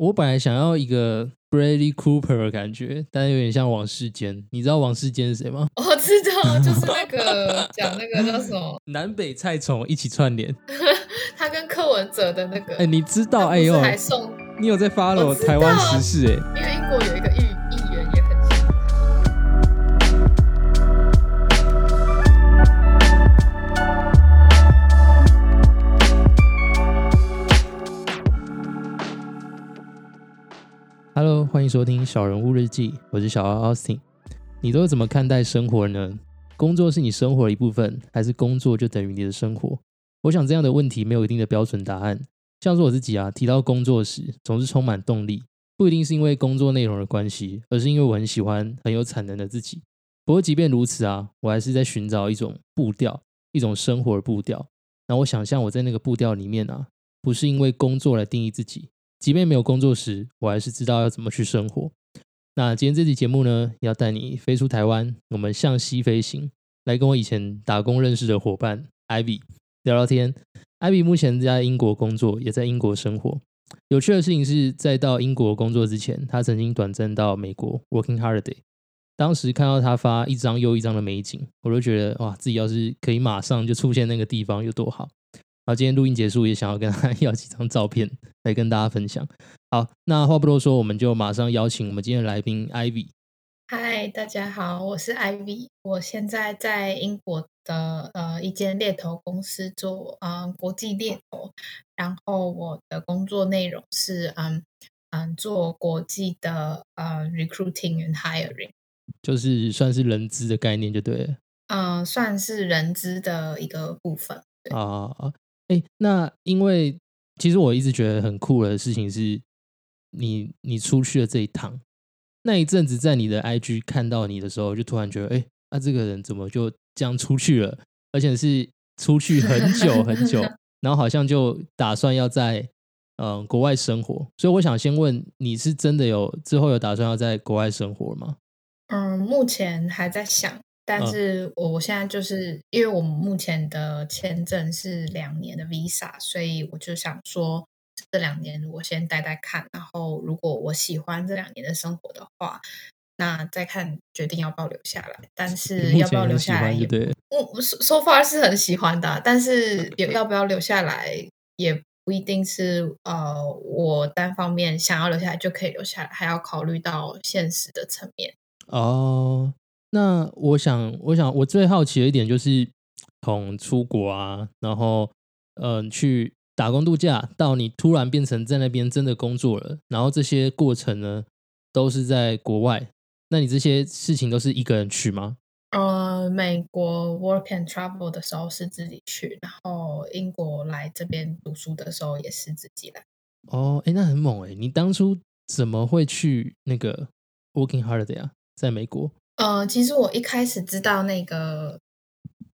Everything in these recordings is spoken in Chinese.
我本来想要一个 Bradley Cooper 的感觉，但是有点像王世坚。你知道王世坚是谁吗？我知道，就是 那个讲那个叫什么南北菜虫一起串联。他跟柯文哲的那个，哎，你知道？哎呦，还送你有在 follow 台湾时事？哎，因为英国有一个欢迎收听《小人物日记》，我是小奥 Austin。你都怎么看待生活呢？工作是你生活的一部分，还是工作就等于你的生活？我想这样的问题没有一定的标准答案。像是我自己啊，提到工作时总是充满动力，不一定是因为工作内容的关系，而是因为我很喜欢很有产能的自己。不过即便如此啊，我还是在寻找一种步调，一种生活的步调。那我想象我在那个步调里面啊，不是因为工作来定义自己，即便没有工作时，我还是知道要怎么去生活。那今天这期节目呢，要带你飞出台湾，我们向西飞行，来跟我以前打工认识的伙伴 Ivy。聊聊天，艾比目前在英国工作，也在英国生活。有趣的事情是在到英国工作之前，他曾经短暂到美国 working holiday。当时看到他发一张又一张的美景，我都觉得哇，自己要是可以马上就出现那个地方有多好。好，今天录音结束，也想要跟他 要几张照片来跟大家分享。好，那话不多说，我们就马上邀请我们今天的来宾 Ivy。嗨，大家好，我是 Ivy，我现在在英国的呃一间猎头公司做嗯国际猎头，然后我的工作内容是嗯嗯做国际的呃 recruiting and hiring，就是算是人资的概念就对了，嗯，算是人资的一个部分啊啊，哎，那因为其实我一直觉得很酷的事情是，你你出去了这一趟。那一阵子在你的 IG 看到你的时候，就突然觉得，哎，那这个人怎么就这样出去了？而且是出去很久很久，然后好像就打算要在嗯国外生活。所以我想先问，你是真的有之后有打算要在国外生活吗？嗯，目前还在想，但是我我现在就是因为我们目前的签证是两年的 Visa，所以我就想说。这两年我先待待看，然后如果我喜欢这两年的生活的话，那再看决定要不要留下来。但是要不要留下来也，我说 far 是很喜欢的，但是也要不要留下来也不一定是呃我单方面想要留下来就可以留下来，还要考虑到现实的层面。哦，那我想，我想我最好奇的一点就是从出国啊，然后嗯去。打工度假到你突然变成在那边真的工作了，然后这些过程呢都是在国外，那你这些事情都是一个人去吗？呃，美国 work and travel 的时候是自己去，然后英国来这边读书的时候也是自己来。哦，哎，那很猛哎！你当初怎么会去那个 working holiday 啊？在美国？呃，其实我一开始知道那个。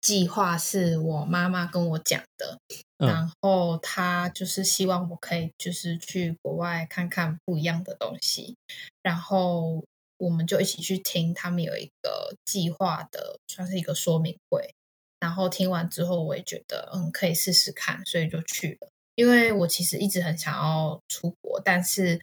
计划是我妈妈跟我讲的，然后她就是希望我可以就是去国外看看不一样的东西，然后我们就一起去听他们有一个计划的，算是一个说明会。然后听完之后，我也觉得嗯可以试试看，所以就去了。因为我其实一直很想要出国，但是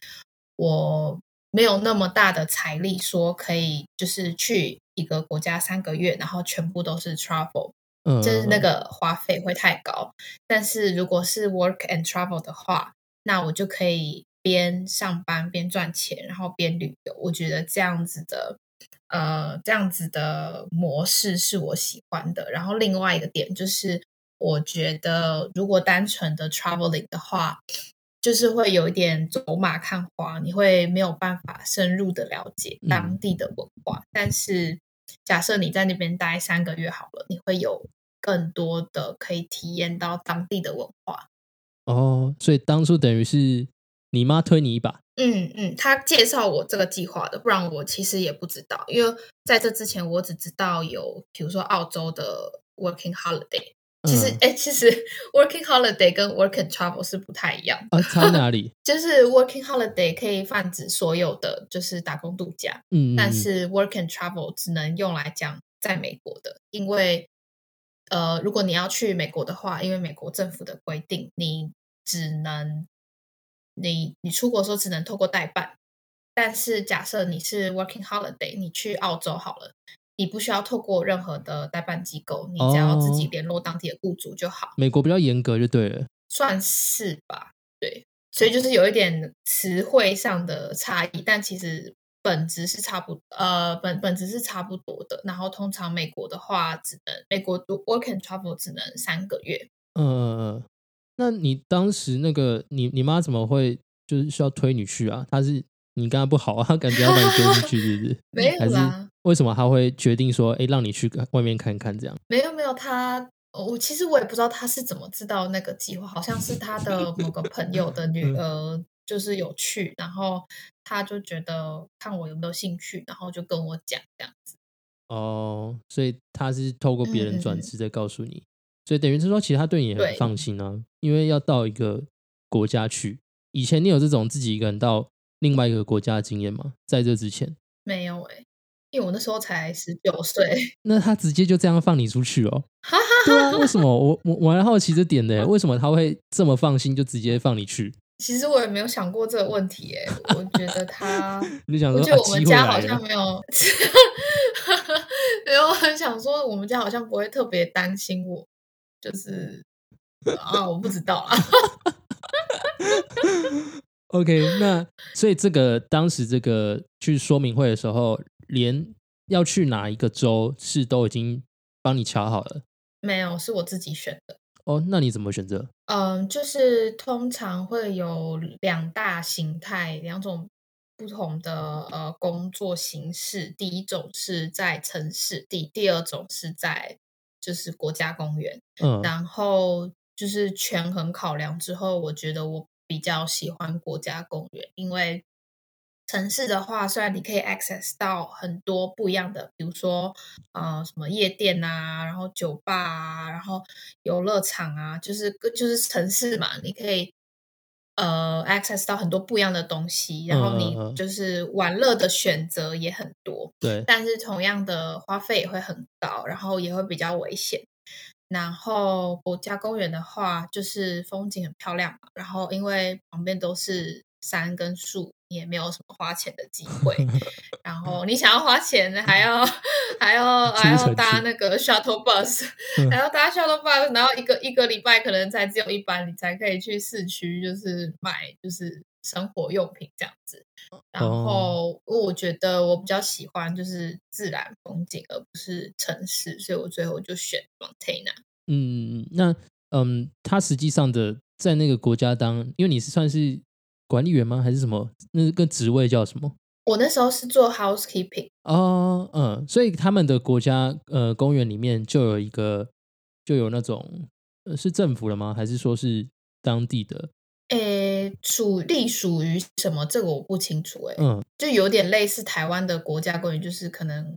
我没有那么大的财力说可以就是去。一个国家三个月，然后全部都是 travel，就是那个花费会太高。但是如果是 work and travel 的话，那我就可以边上班边赚钱，然后边旅游。我觉得这样子的，呃，这样子的模式是我喜欢的。然后另外一个点就是，我觉得如果单纯的 traveling 的话，就是会有一点走马看花，你会没有办法深入的了解当地的文化。但是假设你在那边待三个月好了，你会有更多的可以体验到当地的文化。哦，所以当初等于是你妈推你一把。嗯嗯，她介绍我这个计划的，不然我其实也不知道。因为在这之前，我只知道有比如说澳洲的 working holiday。其实，哎，其实 working holiday 跟 work and travel 是不太一样。啊，差哪里？就是 working holiday 可以泛指所有的，就是打工度假。嗯，但是 work and travel 只能用来讲在美国的，因为呃，如果你要去美国的话，因为美国政府的规定，你只能你你出国的时候只能透过代办，但是假设你是 working holiday，你去澳洲好了，你不需要透过任何的代办机构，你只要自己联络当地的雇主就好。美国比较严格就对了，算是吧，对，所以就是有一点词汇上的差异，但其实。本质是差不呃本本质是差不多的，然后通常美国的话只能美国 work and travel 只能三个月。嗯，那你当时那个你你妈怎么会就是需要推你去啊？她是你跟她不好啊？感觉要把你丢出去，是不是？没有啦。为什么他会决定说哎让你去外面看看这样？没有没有，他我其实我也不知道他是怎么知道那个计划，好像是他的某个朋友的女 儿。就是有去，然后他就觉得看我有没有兴趣，然后就跟我讲这样子。哦，所以他是透过别人转职在告诉你，所以等于是说，其实他对你很放心啊，因为要到一个国家去。以前你有这种自己一个人到另外一个国家的经验吗？在这之前没有哎，因为我那时候才十九岁。那他直接就这样放你出去哦？对啊，为什么？我我我还好奇这点的，为什么他会这么放心就直接放你去？其实我也没有想过这个问题，哎，我觉得他，你想说，我觉得我们家好像没有，没有很想说，我们家好像不会特别担心我，就是啊，我不知道啊。OK，那所以这个当时这个去说明会的时候，连要去哪一个州是都已经帮你瞧好了？没有，是我自己选的。哦，那你怎么选择？嗯，就是通常会有两大形态，两种不同的呃工作形式。第一种是在城市，第第二种是在就是国家公园。嗯，然后就是权衡考量之后，我觉得我比较喜欢国家公园，因为。城市的话，虽然你可以 access 到很多不一样的，比如说呃什么夜店啊，然后酒吧啊，然后游乐场啊，就是就是城市嘛，你可以呃 access 到很多不一样的东西，然后你就是玩乐的选择也很多，对，但是同样的花费也会很高，然后也会比较危险。然后国家公园的话，就是风景很漂亮嘛，然后因为旁边都是。山跟树也没有什么花钱的机会，然后你想要花钱，还要还要还要搭那个 shuttle bus，还要搭 shuttle bus，然后一个一个礼拜可能才只有一班，你才可以去市区，就是买就是生活用品这样子。然后我觉得我比较喜欢就是自然风景，而不是城市，所以我最后就选 Montana。嗯，那嗯，他实际上的在那个国家当，因为你是算是。管理员吗？还是什么？那个职位叫什么？我那时候是做 housekeeping 哦，嗯，所以他们的国家呃公园里面就有一个，就有那种是政府的吗？还是说是当地的？诶，属隶属于什么？这个我不清楚。诶，嗯，就有点类似台湾的国家公园，就是可能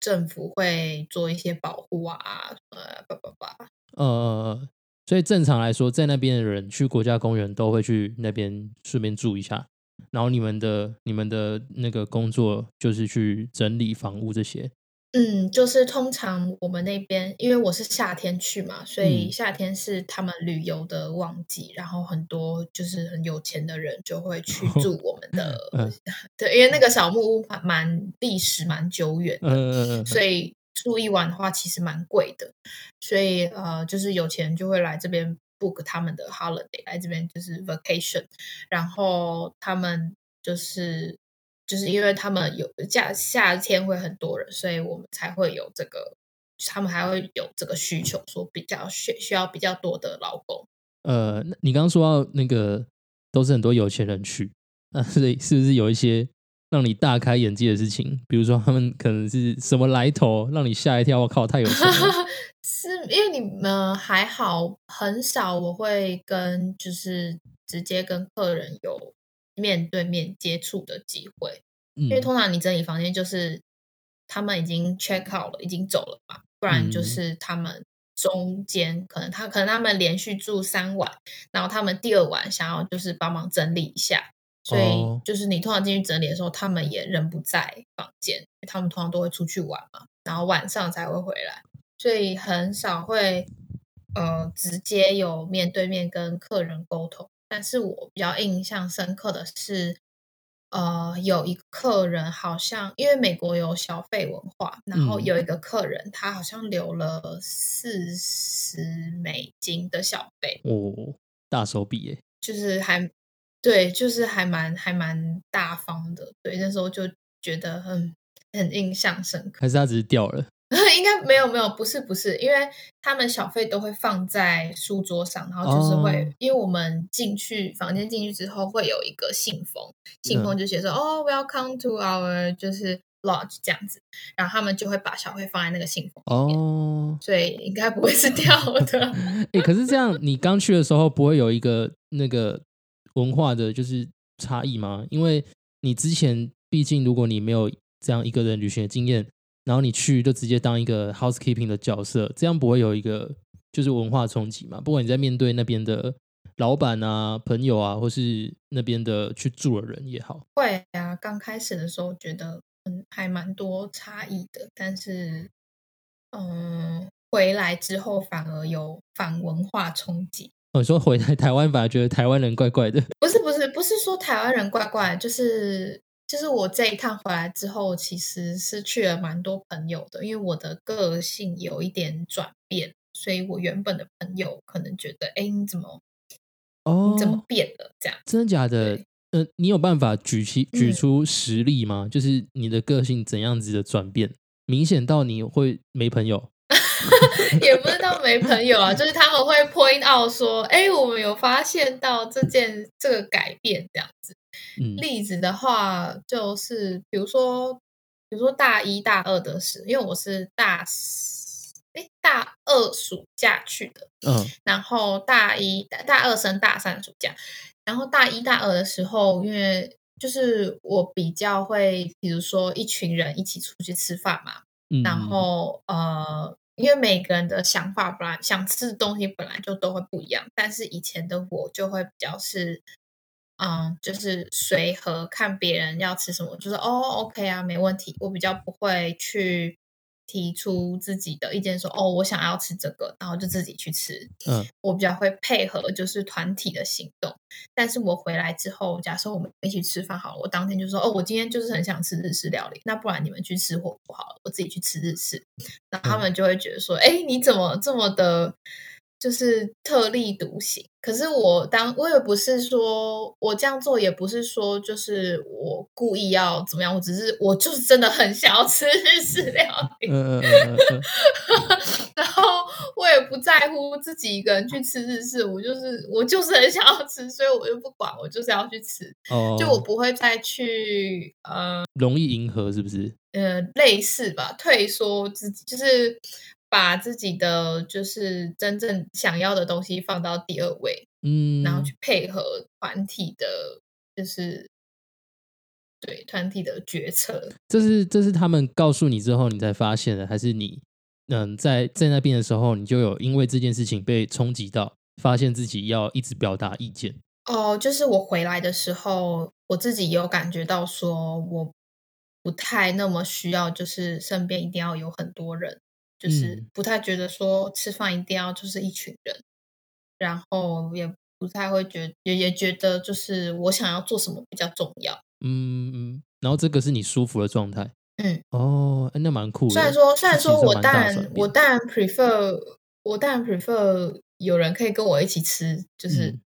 政府会做一些保护啊，呃，叭叭叭，呃。所以正常来说，在那边的人去国家公园都会去那边顺便住一下。然后你们的你们的那个工作就是去整理房屋这些。嗯，就是通常我们那边，因为我是夏天去嘛，所以夏天是他们旅游的旺季，然后很多就是很有钱的人就会去住我们的。对，因为那个小木屋蛮历史蛮久远的，所以。住一晚的话，其实蛮贵的，所以呃，就是有钱就会来这边 book 他们的 holiday，来这边就是 vacation，然后他们就是就是因为他们有夏夏天会很多人，所以我们才会有这个，他们还会有这个需求，说比较需需要比较多的劳工。呃，你刚刚说到那个都是很多有钱人去，那所以是不是有一些？让你大开眼界的事情，比如说他们可能是什么来头，让你吓一跳。我靠，太有钱了！是因为你们还好，很少我会跟就是直接跟客人有面对面接触的机会，因为通常你整理房间就是他们已经 check out 了，已经走了嘛，不然就是他们中间可能他可能他们连续住三晚，然后他们第二晚想要就是帮忙整理一下。所以就是你通常进去整理的时候，他们也人不在房间，他们通常都会出去玩嘛，然后晚上才会回来，所以很少会呃直接有面对面跟客人沟通。但是我比较印象深刻的是，呃，有一个客人好像因为美国有小费文化，然后有一个客人他好像留了四十美金的小费，哦，大手笔耶，就是还对，就是还蛮还蛮大方的，对，那时候就觉得很很印象深刻，还是他只是掉了？应该没有没有，不是不是，因为他们小费都会放在书桌上，然后就是会，因为我们进去房间进去之后会有一个信封，信封就写说哦，Welcome to our 就是 lodge 这样子，然后他们就会把小费放在那个信封里面，所以应该不会是 掉的。哎，可是这样你刚去的时候不会有一个那个文化的就是差异吗？因为你之前毕竟如果你没有这样一个人旅行的经验。然后你去就直接当一个 housekeeping 的角色，这样不会有一个就是文化冲击嘛？不管你在面对那边的老板啊、朋友啊，或是那边的去住的人也好，会啊。刚开始的时候觉得嗯还蛮多差异的，但是嗯回来之后反而有反文化冲击。我说回来台湾反而觉得台湾人怪怪的，不是不是不是说台湾人怪怪，就是。就是我这一趟回来之后，其实失去了蛮多朋友的，因为我的个性有一点转变，所以我原本的朋友可能觉得，哎，你怎么，哦，你怎么变了？这样真的假的？呃，你有办法举起举出实例吗？就是你的个性怎样子的转变，明显到你会没朋友？也不是到没朋友啊，就是他们会 point out 说，哎，我们有发现到这件这个改变，这样子。例子的话，就是比如说，比如说大一大二的时，因为我是大哎大二暑假去的，嗯，然后大一大二升大三暑假，然后大一大二的时候，因为就是我比较会，比如说一群人一起出去吃饭嘛，然后呃，因为每个人的想法本来想吃的东西本来就都会不一样，但是以前的我就会比较是。嗯，就是随和看别人要吃什么，就是哦，OK 啊，没问题。我比较不会去提出自己的意见，说哦，我想要吃这个，然后就自己去吃。嗯，我比较会配合，就是团体的行动。但是我回来之后，假设我们一起吃饭好了，我当天就说哦，我今天就是很想吃日式料理，那不然你们去吃火锅好了，我自己去吃日式。那他们就会觉得说，哎，你怎么这么的？就是特立独行，可是我当我也不是说我这样做，也不是说就是我故意要怎么样，我只是我就是真的很想要吃日式料理，然后我也不在乎自己一个人去吃日式，我就是我就是很想要吃，所以我就不管，我就是要去吃，就我不会再去呃容易迎合是不是？呃，类似吧，退缩自己就是。把自己的就是真正想要的东西放到第二位，嗯，然后去配合团体的，就是对团体的决策。这是这是他们告诉你之后，你才发现的，还是你嗯在在那边的时候，你就有因为这件事情被冲击到，发现自己要一直表达意见？哦，就是我回来的时候，我自己有感觉到，说我不太那么需要，就是身边一定要有很多人。就是不太觉得说吃饭一定要就是一群人，然后也不太会觉也也觉得就是我想要做什么比较重要。嗯嗯，然后这个是你舒服的状态。嗯哦，那蛮酷。虽然说虽然说我当然我当然 prefer 我当然 prefer 有人可以跟我一起吃，就是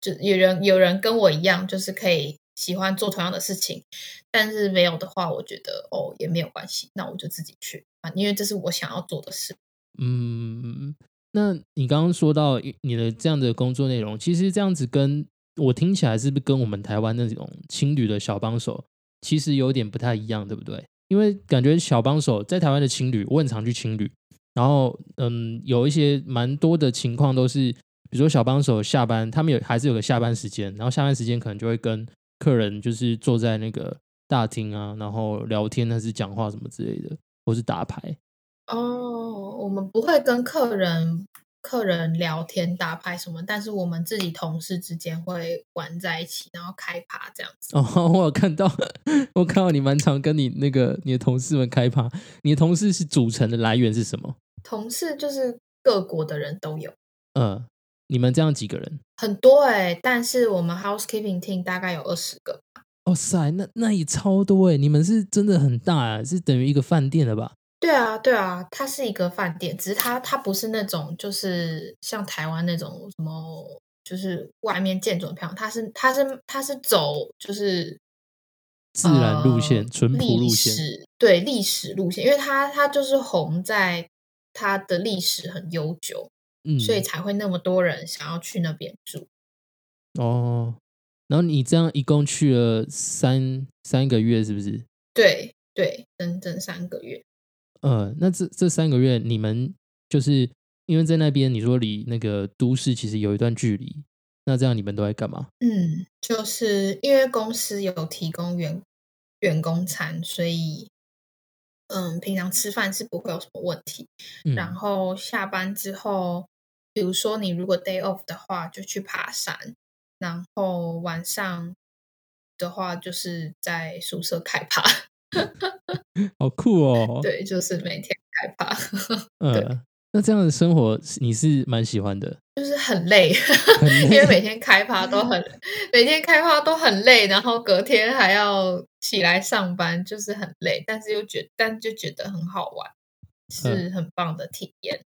就有人有人跟我一样，就是可以喜欢做同样的事情。但是没有的话，我觉得哦也没有关系，那我就自己去啊。因为这是我想要做的事。嗯，那你刚刚说到你的这样的工作内容，其实这样子跟我听起来是不是跟我们台湾那种青旅的小帮手其实有点不太一样，对不对？因为感觉小帮手在台湾的青旅，我很常去青旅，然后嗯，有一些蛮多的情况都是，比如说小帮手下班，他们有还是有个下班时间，然后下班时间可能就会跟客人就是坐在那个大厅啊，然后聊天还是讲话什么之类的。或是打牌哦，我们不会跟客人客人聊天打牌什么，但是我们自己同事之间会玩在一起，然后开趴这样子。哦，我有看到，我看到你蛮常跟你那个你的同事们开趴。你的同事是组成的来源是什么？同事就是各国的人都有。嗯，你们这样几个人？很多哎，但是我们 housekeeping team 大概有二十个。哦塞，那那也超多哎！你们是真的很大啊，是等于一个饭店了吧？对啊，对啊，它是一个饭店，只是它它不是那种就是像台湾那种什么，就是外面建筑很漂亮，它是它是它是走就是自然路线、淳朴路线，对历史路线，因为它它就是红在它的历史很悠久，嗯，所以才会那么多人想要去那边住。哦。然后你这样一共去了三三个月，是不是？对对，整整三个月。呃，那这这三个月，你们就是因为在那边，你说离那个都市其实有一段距离，那这样你们都在干嘛？嗯，就是因为公司有提供员员工餐，所以嗯，平常吃饭是不会有什么问题。然后下班之后，比如说你如果 day off 的话，就去爬山。然后晚上的话，就是在宿舍开趴，好酷哦！对，就是每天开趴。嗯，那这样的生活你是蛮喜欢的？就是很累，因为每天开趴都很，每天开趴都很累，然后隔天还要起来上班，就是很累，但是又觉，但就觉得很好玩，是很棒的体验。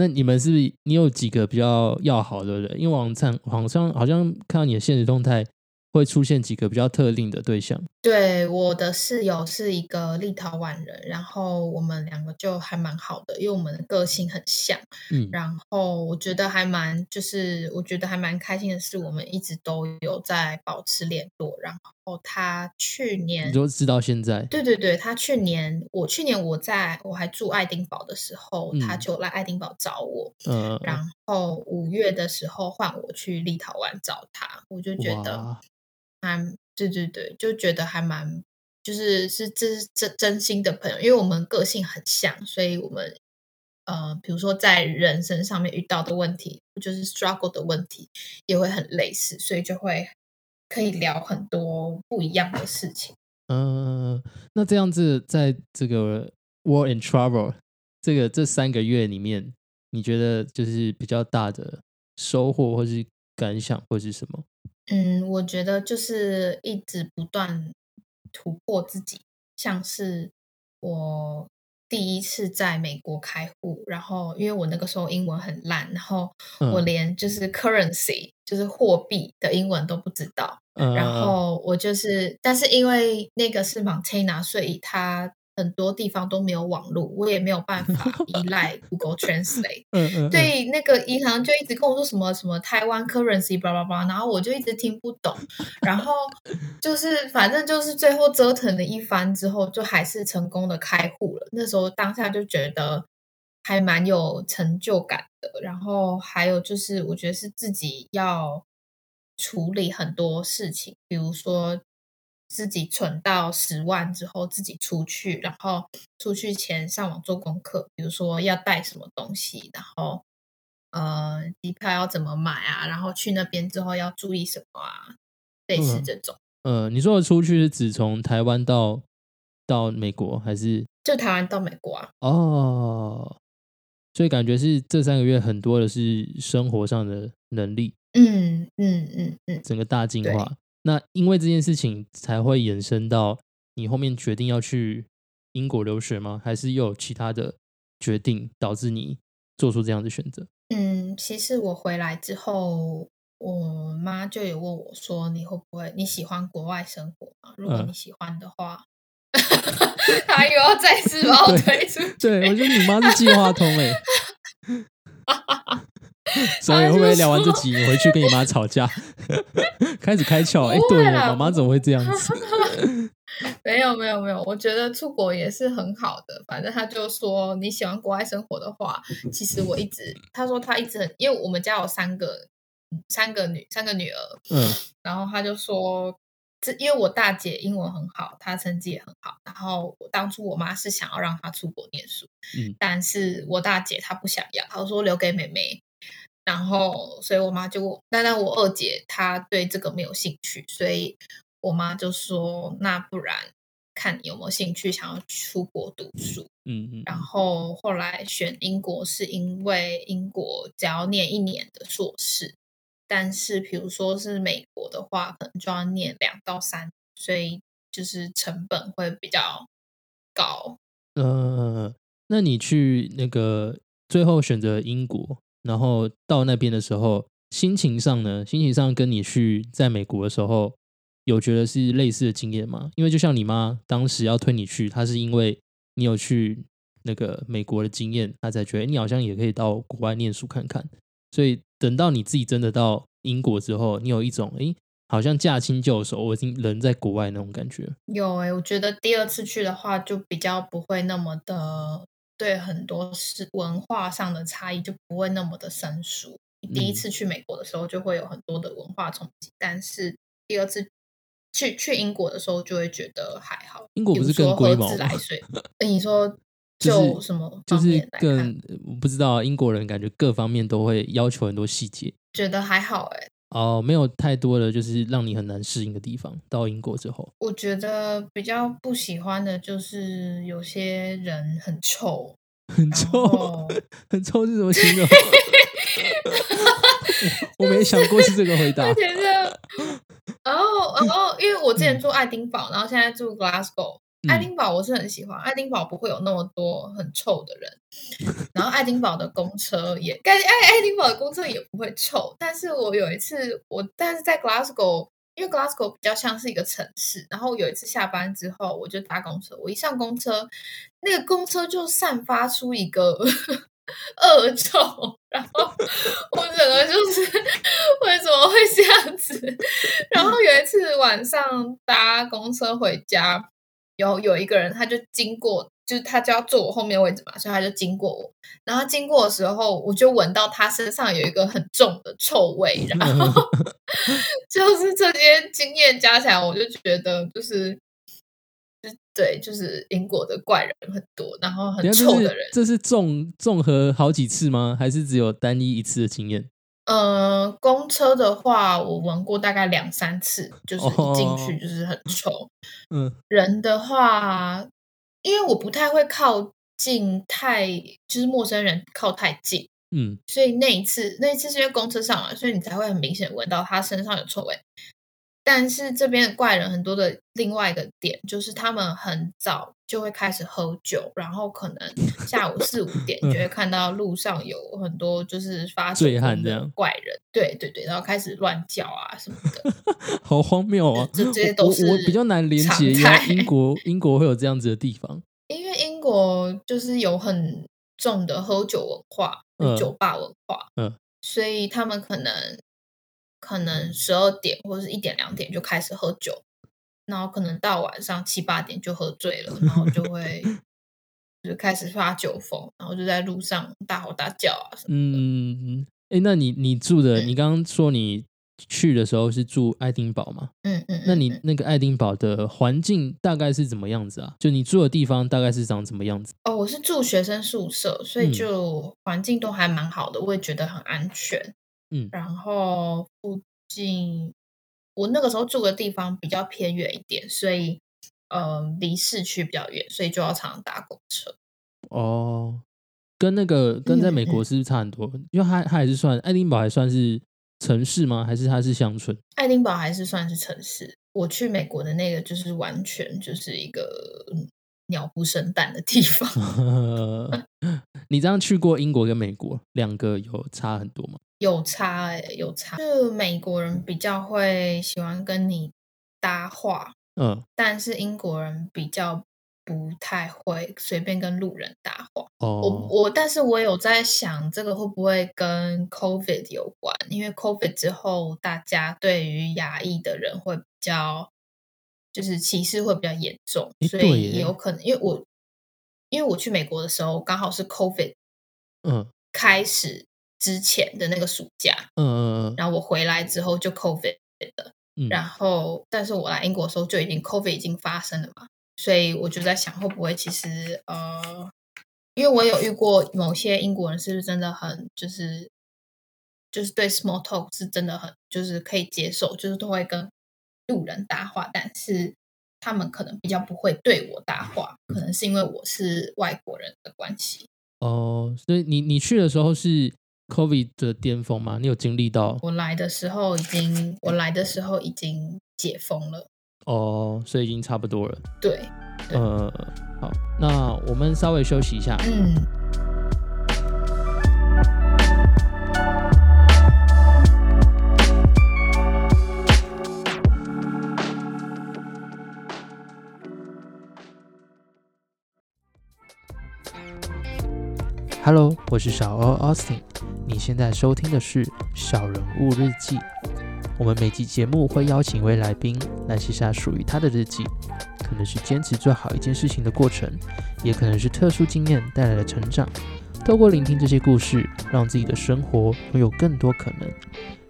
那你们是你有几个比较要好的人？因为网上网上好像看到你的现实动态。会出现几个比较特定的对象。对，我的室友是一个立陶宛人，然后我们两个就还蛮好的，因为我们的个性很像。嗯，然后我觉得还蛮，就是我觉得还蛮开心的是，我们一直都有在保持联络。然后他去年，你就知道现在？对对对，他去年，我去年我在我还住爱丁堡的时候，他就来爱丁堡找我。嗯，然后五月的时候换我去立陶宛找他，我就觉得。蛮对对对，就觉得还蛮，就是是这是真真心的朋友，因为我们个性很像，所以我们呃，比如说在人生上面遇到的问题，就是 struggle 的问题，也会很类似，所以就会可以聊很多不一样的事情。嗯，那这样子，在这个 war and trouble 这个这三个月里面，你觉得就是比较大的收获，或是感想，或是什么？嗯，我觉得就是一直不断突破自己，像是我第一次在美国开户，然后因为我那个时候英文很烂，然后我连就是 currency 就是货币的英文都不知道，然后我就是，但是因为那个是 Montana，所以它。很多地方都没有网络，我也没有办法 依赖 Google Translate。嗯嗯。对，那个银行就一直跟我说什么什么台湾 currency 叭叭叭，然后我就一直听不懂。然后就是反正就是最后折腾了一番之后，就还是成功的开户了。那时候当下就觉得还蛮有成就感的。然后还有就是，我觉得是自己要处理很多事情，比如说。自己存到十万之后，自己出去，然后出去前上网做功课，比如说要带什么东西，然后呃，机票要怎么买啊？然后去那边之后要注意什么啊？类似这种。呃，你说的出去是指从台湾到到美国，还是就台湾到美国啊？哦，所以感觉是这三个月很多的是生活上的能力。嗯嗯嗯嗯，整个大进化。那因为这件事情才会延伸到你后面决定要去英国留学吗？还是又有其他的决定导致你做出这样的选择？嗯，其实我回来之后，我妈就有问我说：“你会不会你喜欢国外生活吗？如果你喜欢的话，他又要再次把我推出。”对，我觉得你妈是计划通哎。所以会不会聊完这集，你回去跟你妈吵架，开始开窍？哎，对，妈妈怎么会这样子？没有，没有，没有。我觉得出国也是很好的。反正他就说你喜欢国外生活的话，其实我一直他说他一直很，因为我们家有三个三个女三个女儿，嗯，然后他就说。这因为我大姐英文很好，她成绩也很好。然后我当初我妈是想要让她出国念书，嗯，但是我大姐她不想要，她说留给妹妹。然后，所以我妈就，但但我二姐她对这个没有兴趣，所以我妈就说，那不然看你有没有兴趣想要出国读书。嗯嗯，然后后来选英国是因为英国只要念一年的硕士，但是比如说是美国的话，可能就要念两到三，所以就是成本会比较高。呃，那你去那个最后选择英国，然后到那边的时候，心情上呢？心情上跟你去在美国的时候，有觉得是类似的经验吗？因为就像你妈当时要推你去，她是因为你有去那个美国的经验，她才觉得你好像也可以到国外念书看看。所以等到你自己真的到英国之后，你有一种诶，好像驾轻就熟，我已经人在国外那种感觉。有诶，我觉得第二次去的话，就比较不会那么的对很多是文化上的差异就不会那么的生疏。第一次去美国的时候，就会有很多的文化冲击，但是第二次去去英国的时候，就会觉得还好。英国不是更龟毛自来水？哎，你说 就什么？就是更我不知道，英国人感觉各方面都会要求很多细节，觉得还好哎。哦，没有太多的就是让你很难适应的地方。到英国之后，我觉得比较不喜欢的就是有些人很臭，很臭，很臭是什么形容？我没想过是这个回答。然后，然后，因为我之前住爱丁堡，然后现在住 Glasgow。爱丁堡我是很喜欢，爱丁堡不会有那么多很臭的人，然后爱丁堡的公车也，爱爱爱丁堡的公车也不会臭。但是我有一次，我但是在 Glasgow，因为 Glasgow 比较像是一个城市，然后有一次下班之后，我就搭公车，我一上公车，那个公车就散发出一个 恶臭，然后我整个就是为什么会这样子？然后有一次晚上搭公车回家。有有一个人，他就经过，就是他就要坐我后面位置嘛，所以他就经过我。然后经过的时候，我就闻到他身上有一个很重的臭味。然后 就是这些经验加起来，我就觉得就是，就对，就是英国的怪人很多，然后很臭的人。这是综综合好几次吗？还是只有单一一次的经验？呃，公车的话，我闻过大概两三次，就是一进去就是很臭。嗯，人的话，因为我不太会靠近太，就是陌生人靠太近。嗯，所以那一次，那一次是因为公车上嘛，所以你才会很明显闻到他身上有臭味。但是这边的怪人很多的另外一个点就是他们很早就会开始喝酒，然后可能下午四五点就会看到路上有很多就是发醉汉这样怪人，对对对，然后开始乱叫啊什么的，好荒谬啊！这这些都是我比较难连接，英国英国会有这样子的地方，因为英国就是有很重的喝酒文化、酒吧文化，嗯，所以他们可能。可能十二点或者是一点两点就开始喝酒，然后可能到晚上七八点就喝醉了，然后就会 就开始发酒疯，然后就在路上大吼大叫啊什么的。嗯，哎，那你你住的，你刚刚说你去的时候是住爱丁堡吗？嗯嗯，那你那个爱丁堡的环境大概是怎么样子啊？就你住的地方大概是长怎么样子？哦，我是住学生宿舍，所以就环境都还蛮好的，我也觉得很安全。嗯，然后附近我那个时候住的地方比较偏远一点，所以呃离市区比较远，所以就要常常搭公车。哦，跟那个跟在美国是不是差很多？因为它它还是算爱丁堡还算是城市吗？还是它是乡村？爱丁堡还是算是城市。我去美国的那个就是完全就是一个鸟不生蛋的地方。你这样去过英国跟美国，两个有差很多吗？有差哎，有差。就美国人比较会喜欢跟你搭话，嗯，但是英国人比较不太会随便跟路人搭话。哦，我我，但是我有在想，这个会不会跟 COVID 有关？因为 COVID 之后，大家对于亚裔的人会比较，就是歧视会比较严重，所以也有可能。因为我因为我去美国的时候，刚好是 COVID，嗯，开始。之前的那个暑假，嗯嗯嗯，然后我回来之后就 COVID 的，然后但是我来英国的时候就已经 COVID 已经发生了嘛，所以我就在想会不会其实呃，因为我有遇过某些英国人是不是真的很就是就是对 small talk 是真的很就是可以接受，就是都会跟路人搭话，但是他们可能比较不会对我搭话，可能是因为我是外国人的关系。哦，所以你你去的时候是 COVID 的巅峰吗？你有经历到？我来的时候已经，我来的时候已经解封了。哦，所以已经差不多了。对，呃，好，那我们稍微休息一下。嗯。Hello，我是小欧 Austin。你现在收听的是《小人物日记》。我们每集节目会邀请一位来宾来写下属于他的日记，可能是坚持做好一件事情的过程，也可能是特殊经验带来的成长。透过聆听这些故事，让自己的生活拥有更多可能。《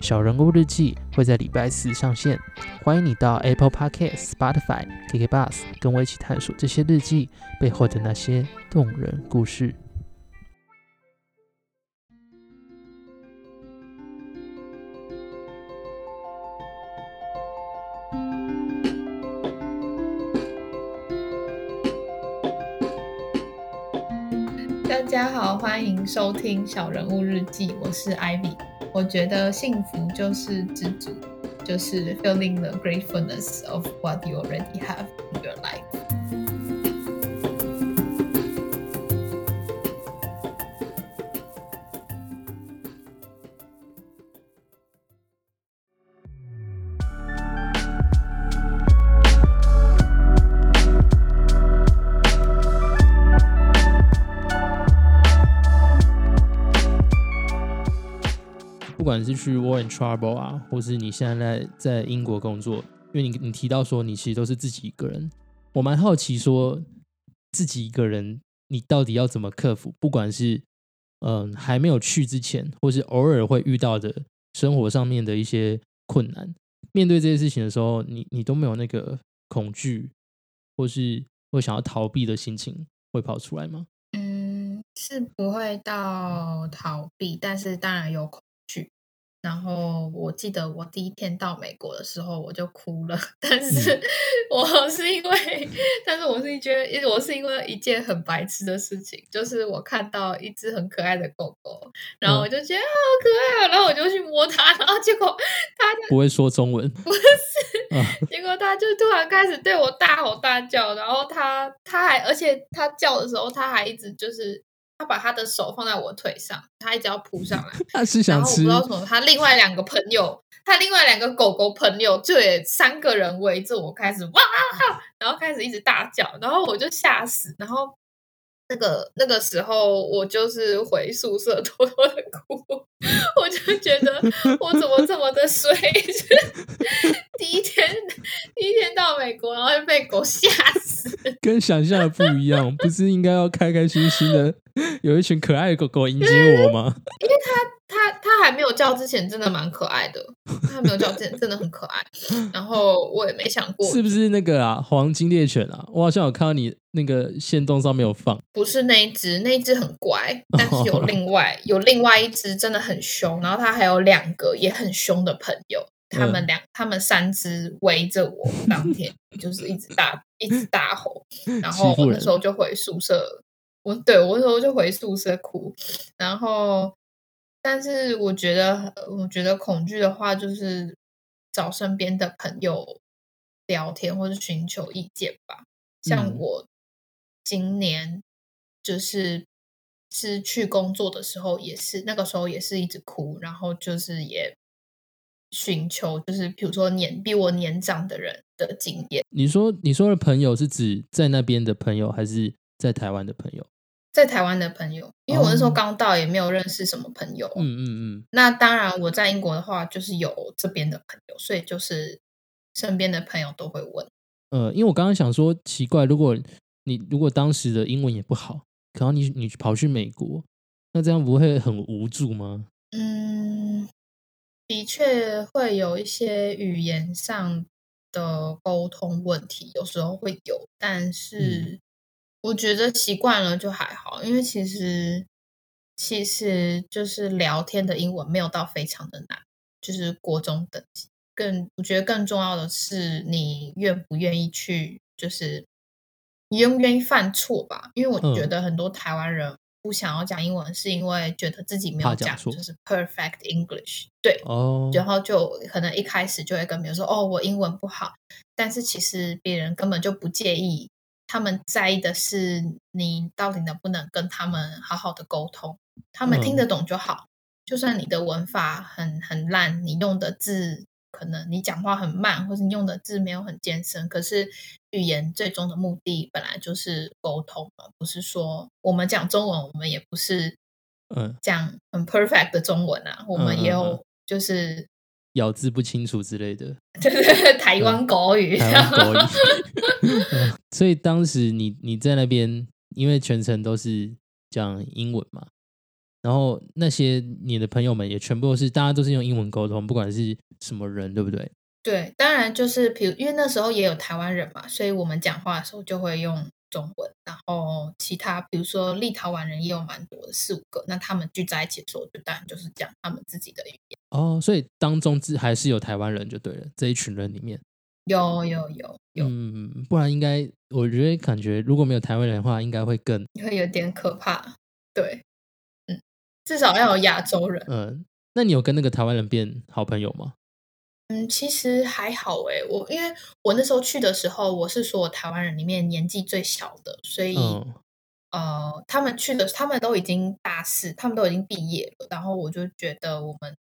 小人物日记》会在礼拜四上线，欢迎你到 Apple Podcast、Spotify、KK Bus 跟我一起探索这些日记背后的那些动人故事。欢迎收听《小人物日记》，我是 Ivy。我觉得幸福就是知足，就是 feeling the gratefulness of what you already have in your life。不管是去 War and Trouble 啊，或是你现在在英国工作，因为你你提到说你其实都是自己一个人，我蛮好奇说自己一个人你到底要怎么克服？不管是嗯还没有去之前，或是偶尔会遇到的生活上面的一些困难，面对这些事情的时候，你你都没有那个恐惧，或是会想要逃避的心情会跑出来吗？嗯，是不会到逃避，但是当然有恐惧。然后我记得我第一天到美国的时候，我就哭了。但是 我是因为，但是我是觉得，我是因为一件很白痴的事情，就是我看到一只很可爱的狗狗，然后我就觉得好可爱啊，然后我就去摸它，然后结果它不会说中文，不是，结果它就突然开始对我大吼大叫，然后它它还而且它叫的时候，它还一直就是。他把他的手放在我腿上，他一直要扑上来。他是想吃。然后我不知道什么，他另外两个朋友，他另外两个狗狗朋友，就也三个人围着我开始哇，然后开始一直大叫，然后我就吓死。然后那个那个时候，我就是回宿舍偷偷的哭，我就觉得我怎么这么的衰。第一天第一天到美国，然后就被狗吓死，跟想象的不一样，不是应该要开开心心的。有一群可爱的狗狗迎接我吗？因为它它它还没有叫之前，真的蛮可爱的。他还没有叫之前，真的很可爱。然后我也没想过是不是那个啊，黄金猎犬啊？我好像有看到你那个线动上面有放，不是那一只，那一只很乖，但是有 另外有另外一只真的很凶。然后它还有两个也很凶的朋友，他们两他们三只围着我，当天 就是一直大一直大吼。然后我那时候就回宿舍。我对我那时候就回宿舍哭，然后，但是我觉得，我觉得恐惧的话，就是找身边的朋友聊天或者寻求意见吧。像我今年就是是去工作的时候，也是那个时候也是一直哭，然后就是也寻求，就是比如说年比我年长的人的经验。你说你说的朋友是指在那边的朋友，还是？在台湾的朋友，在台湾的朋友，因为我那时候刚到，也没有认识什么朋友。嗯嗯嗯。那当然，我在英国的话，就是有这边的朋友，所以就是身边的朋友都会问。呃，因为我刚刚想说，奇怪，如果你如果当时的英文也不好，可能你你跑去美国，那这样不会很无助吗？嗯，的确会有一些语言上的沟通问题，有时候会有，但是。我觉得习惯了就还好，因为其实其实就是聊天的英文没有到非常的难，就是国中等级更我觉得更重要的是你愿不愿意去，就是你愿不愿意犯错吧？因为我觉得很多台湾人不想要讲英文，是因为觉得自己没有讲就是 perfect English，对，哦，然后就可能一开始就会跟别人说，哦，我英文不好，但是其实别人根本就不介意。他们在意的是你到底能不能跟他们好好的沟通，他们听得懂就好。就算你的文法很很烂，你用的字可能你讲话很慢，或者你用的字没有很艰深，可是语言最终的目的本来就是沟通嘛，不是说我们讲中文，我们也不是嗯。讲很 perfect 的中文啊，我们也有就是咬字不清楚之类的，对 台湾国语，台湾国语。所以当时你你在那边，因为全程都是讲英文嘛，然后那些你的朋友们也全部都是大家都是用英文沟通，不管是什么人，对不对？对，当然就是比如因为那时候也有台湾人嘛，所以我们讲话的时候就会用中文。然后其他比如说立陶宛人也有蛮多的四五个，那他们聚在一起的时候，就当然就是讲他们自己的语言。哦，所以当中是还是有台湾人就对了，这一群人里面。有有有有，嗯，不然应该，我觉得感觉如果没有台湾人的话，应该会更会有点可怕。对，嗯，至少要有亚洲人。嗯，那你有跟那个台湾人变好朋友吗？嗯，其实还好诶，我因为我那时候去的时候，我是说台湾人里面年纪最小的，所以呃，他们去的他们都已经大四，他们都已经毕业了，然后我就觉得我们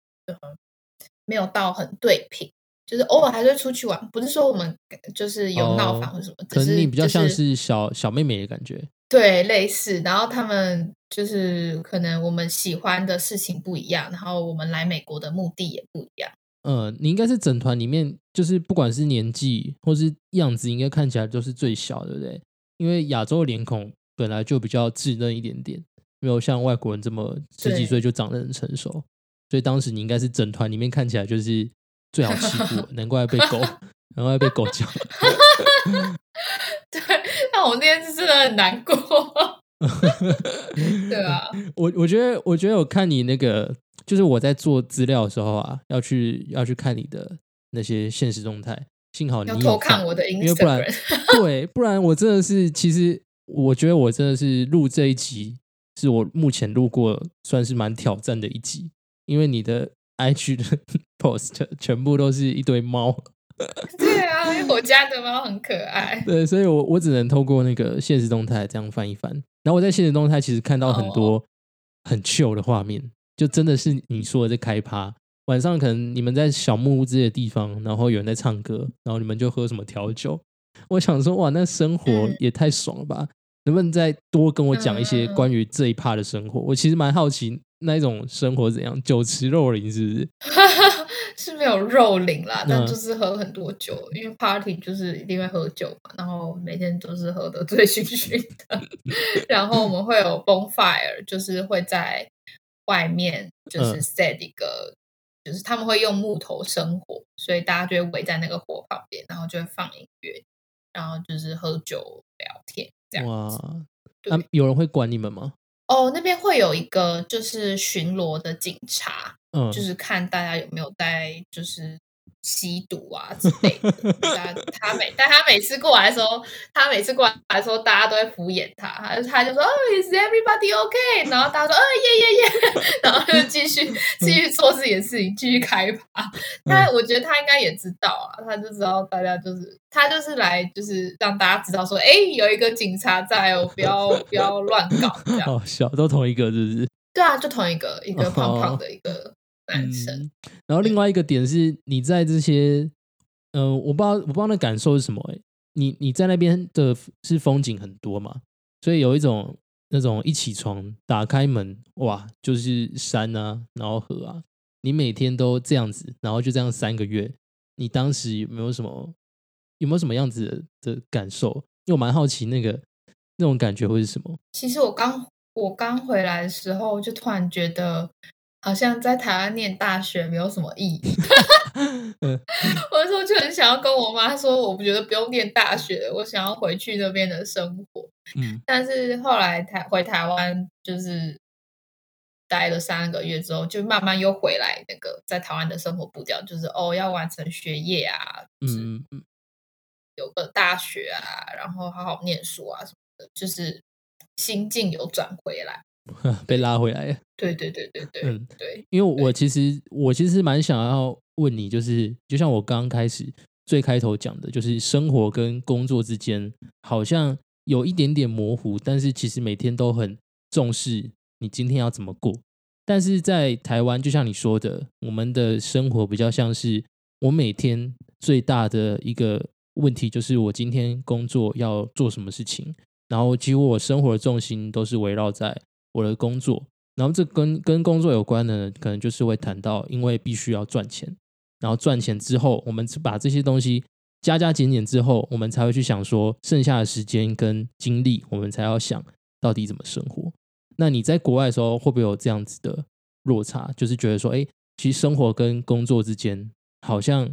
没有到很对频。就是偶尔还是会出去玩，不是说我们就是有闹翻或什么，可是你比较像是小小妹妹的感觉，对，类似。然后他们就是可能我们喜欢的事情不一样，然后我们来美国的目的也不一样。嗯，你应该是整团里面，就是不管是年纪或是样子，应该看起来都是最小，对不对？因为亚洲的脸孔本来就比较稚嫩一点点，没有像外国人这么十几岁就长得很成熟，所以当时你应该是整团里面看起来就是。最好欺负，难怪被狗，难怪被狗叫。对，那我那天是真的很难过。对啊，我我觉得，我觉得我看你那个，就是我在做资料的时候啊，要去要去看你的那些现实动态。幸好你有看我的，因为不然，对，不然我真的是，其实我觉得我真的是录这一集，是我目前录过算是蛮挑战的一集，因为你的。IG 的 post 全部都是一堆猫，对啊，因为我家的猫很可爱。对，所以我我只能透过那个现实动态这样翻一翻。然后我在现实动态其实看到很多很 chill 的画面，就真的是你说的在开趴。晚上可能你们在小木屋之类的地方，然后有人在唱歌，然后你们就喝什么调酒。我想说，哇，那生活也太爽了吧！能不能再多跟我讲一些关于这一趴的生活？我其实蛮好奇。那一种生活怎样？酒池肉林是不是？是没有肉林啦，但就是喝很多酒，因为 party 就是一定会喝酒嘛，然后每天都是喝的醉醺醺的。然后我们会有 bonfire，就是会在外面就是 set 一个，就是他们会用木头生火，所以大家就会围在那个火旁边，然后就会放音乐，然后就是喝酒聊天这样子。那有人会管你们吗？哦，那边会有一个就是巡逻的警察，嗯，就是看大家有没有在就是。吸毒啊之类的，他他每但他每次过来的时候，他每次过来的时候，大家都会敷衍他，他他就说哦，Is everybody OK？然后大家说哦耶耶耶，然后就继续继续做自己的事情，继续开趴。他我觉得他应该也知道啊，他就知道大家就是他就是来就是让大家知道说，哎，有一个警察在哦，不要不要乱搞这样。哦，小都同一个，是不是？对啊，就同一个一个胖胖的一个。男生，然后另外一个点是，你在这些，嗯，我不知道，我不知道那感受是什么。哎，你你在那边的是风景很多嘛，所以有一种那种一起床打开门，哇，就是山啊，然后河啊。你每天都这样子，然后就这样三个月，你当时有没有什么，有没有什么样子的感受？因为我蛮好奇那个那种感觉会是什么。其实我刚我刚回来的时候，就突然觉得。好像在台湾念大学没有什么意义，我那时候就很想要跟我妈说，我不觉得不用念大学，我想要回去那边的生活。嗯，但是后来台回台湾就是待了三个月之后，就慢慢又回来那个在台湾的生活步调，就是哦，要完成学业啊，嗯嗯，有个大学啊，然后好好念书啊什么的，就是心境有转回来，被拉回来。对对对对对，嗯对，因为我其实我其实蛮想要问你，就是就像我刚刚开始最开头讲的，就是生活跟工作之间好像有一点点模糊，但是其实每天都很重视。你今天要怎么过？但是在台湾，就像你说的，我们的生活比较像是我每天最大的一个问题，就是我今天工作要做什么事情，然后几乎我生活的重心都是围绕在我的工作。然后这跟跟工作有关的，可能就是会谈到，因为必须要赚钱，然后赚钱之后，我们把这些东西加加减减之后，我们才会去想说，剩下的时间跟精力，我们才要想到底怎么生活。那你在国外的时候会不会有这样子的落差？就是觉得说，哎，其实生活跟工作之间，好像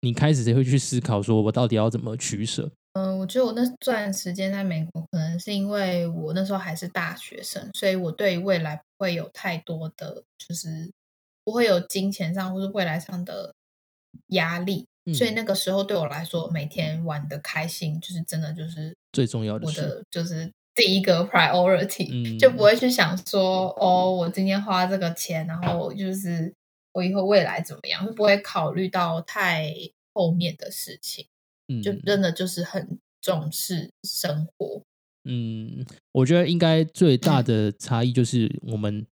你开始会去思考，说我到底要怎么取舍？嗯，我觉得我那段时间在美国，可能是因为我那时候还是大学生，所以我对未来不会有太多的，就是不会有金钱上或是未来上的压力，所以那个时候对我来说，每天玩的开心，就是真的就是最重要的，我的就是。第一个 priority 就不会去想说哦，我今天花这个钱，然后就是我以后未来怎么样，会不会考虑到太后面的事情。嗯，就真的就是很重视生活。嗯，我觉得应该最大的差异就是我们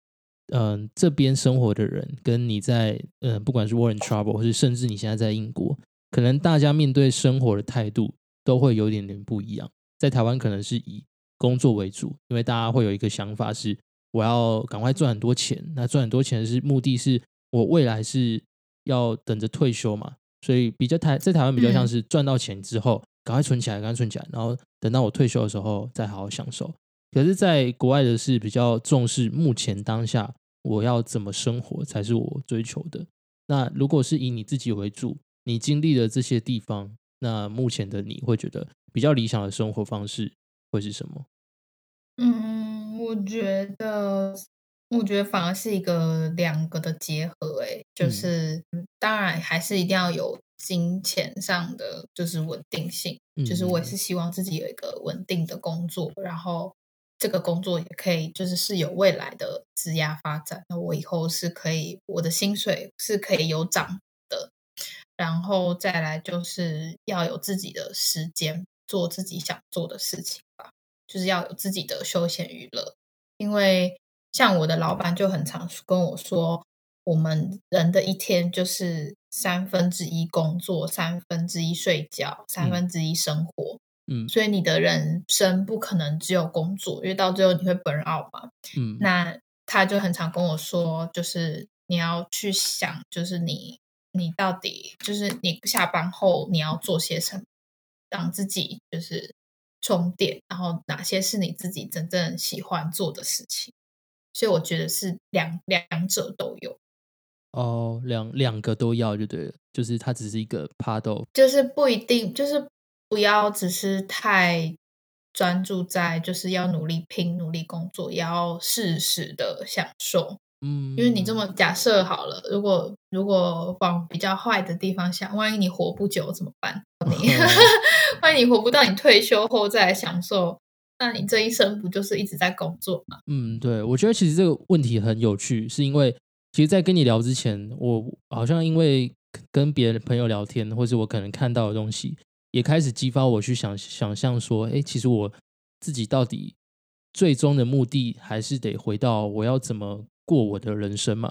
嗯这边生活的人，跟你在嗯不管是 war in trouble，或是甚至你现在在英国，可能大家面对生活的态度都会有点点不一样。在台湾可能是以工作为主，因为大家会有一个想法是，我要赶快赚很多钱。那赚很多钱是目的是我未来是要等着退休嘛，所以比较台在台湾比较像是赚到钱之后赶快存起来，赶快存起来，然后等到我退休的时候再好好享受。可是，在国外的是比较重视目前当下我要怎么生活才是我追求的。那如果是以你自己为主，你经历了这些地方，那目前的你会觉得比较理想的生活方式会是什么？嗯，我觉得，我觉得反而是一个两个的结合，哎，就是当然还是一定要有金钱上的就是稳定性，就是我也是希望自己有一个稳定的工作，然后这个工作也可以就是是有未来的职业发展，那我以后是可以我的薪水是可以有涨的，然后再来就是要有自己的时间做自己想做的事情吧。就是要有自己的休闲娱乐，因为像我的老板就很常跟我说，我们人的一天就是三分之一工作，三分之一睡觉，三分之一生活。嗯，所以你的人生不可能只有工作，因为到最后你会本 out 嘛。嗯，那他就很常跟我说，就是你要去想，就是你你到底就是你下班后你要做些什么，让自己就是。充电，然后哪些是你自己真正喜欢做的事情？所以我觉得是两两者都有。哦，两两个都要就对了，就是它只是一个 part，就是不一定，就是不要只是太专注在，就是要努力拼、努力工作，也要适时的享受。嗯，因为你这么假设好了，如果如果往比较坏的地方想，万一你活不久怎么办？你 万一你活不到你退休后再来享受，那你这一生不就是一直在工作吗？嗯，对，我觉得其实这个问题很有趣，是因为其实，在跟你聊之前，我好像因为跟别的朋友聊天，或者我可能看到的东西，也开始激发我去想想象说，哎，其实我自己到底最终的目的，还是得回到我要怎么。过我的人生嘛，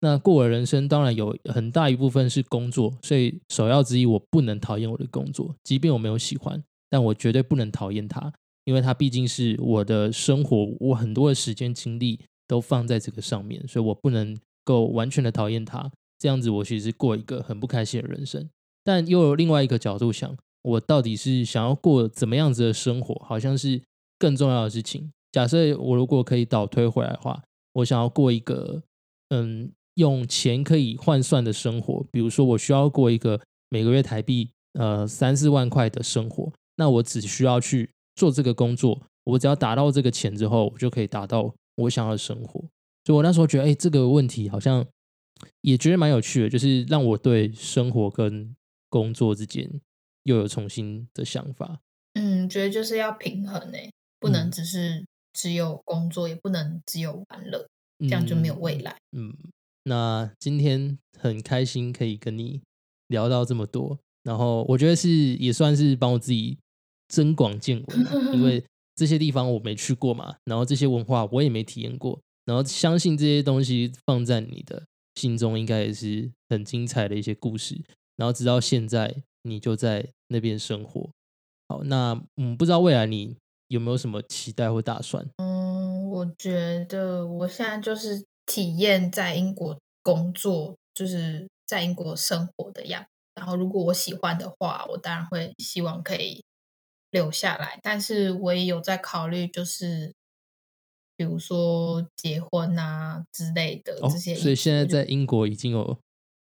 那过我的人生当然有很大一部分是工作，所以首要之一，我不能讨厌我的工作，即便我没有喜欢，但我绝对不能讨厌它，因为它毕竟是我的生活，我很多的时间精力都放在这个上面，所以我不能够完全的讨厌它，这样子我其实过一个很不开心的人生。但又有另外一个角度想，我到底是想要过怎么样子的生活，好像是更重要的事情。假设我如果可以倒推回来的话。我想要过一个，嗯，用钱可以换算的生活。比如说，我需要过一个每个月台币呃三四万块的生活，那我只需要去做这个工作，我只要达到这个钱之后，我就可以达到我想要的生活。所以我那时候觉得，哎，这个问题好像也觉得蛮有趣的，就是让我对生活跟工作之间又有重新的想法。嗯，觉得就是要平衡诶，不能只是只有工作，也不能只有玩乐，这样就没有未来。嗯，那今天很开心可以跟你聊到这么多，然后我觉得是也算是帮我自己增广见闻，因为这些地方我没去过嘛，然后这些文化我也没体验过，然后相信这些东西放在你的心中，应该也是很精彩的一些故事。然后直到现在，你就在那边生活。好，那嗯，不知道未来你有没有什么期待或打算？嗯，我觉得我现在就是体验在英国工作，就是在英国生活的样。然后，如果我喜欢的话，我当然会希望可以留下来。但是，我也有在考虑，就是比如说结婚啊之类的这些。所以，现在在英国已经有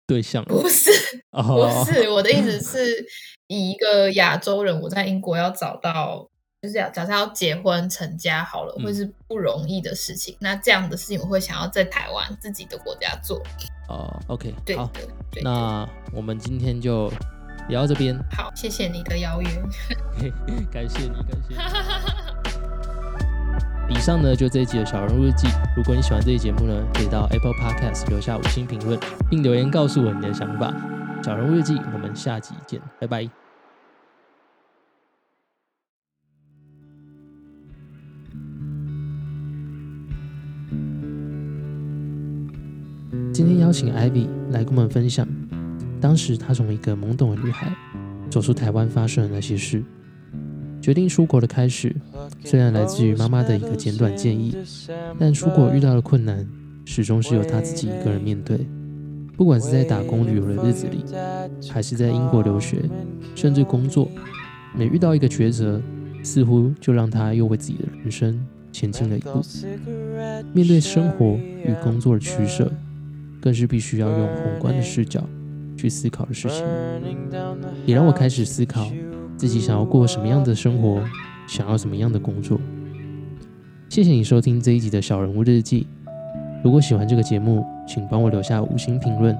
对象了？不是，不是，我的意思 是。以一个亚洲人，我在英国要找到，就是要假设要结婚成家好了，会是不容易的事情。那这样的事情，我会想要在台湾自己的国家做。哦，OK，对对，那我们今天就聊到这边。好，谢谢你的邀约，感谢你，感谢。以上呢，就这一集的小人物日记。如果你喜欢这一节目呢，可以到 Apple Podcast 留下五星评论，并留言告诉我你的想法。小人物日记，我们下集见，拜拜。今天邀请 Ivy 来跟我们分享，当时她从一个懵懂的女孩走出台湾发生的那些事，决定出国的开始，虽然来自于妈妈的一个简短建议，但出国遇到的困难，始终是由她自己一个人面对。不管是在打工旅游的日子里，还是在英国留学，甚至工作，每遇到一个抉择，似乎就让他又为自己的人生前进了一步。面对生活与工作的取舍，更是必须要用宏观的视角去思考的事情。也让我开始思考自己想要过什么样的生活，想要什么样的工作。谢谢你收听这一集的小人物日记。如果喜欢这个节目，请帮我留下五星评论，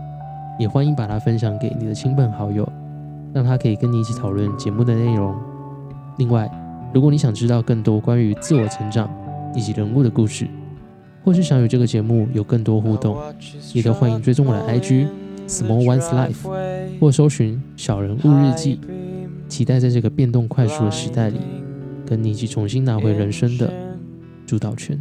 也欢迎把它分享给你的亲朋好友，让他可以跟你一起讨论节目的内容。另外，如果你想知道更多关于自我成长以及人物的故事，或是想与这个节目有更多互动，也都欢迎追踪我的 IG Small One's Life，或搜寻小人物日记。期待在这个变动快速的时代里，跟你一起重新拿回人生的主导权。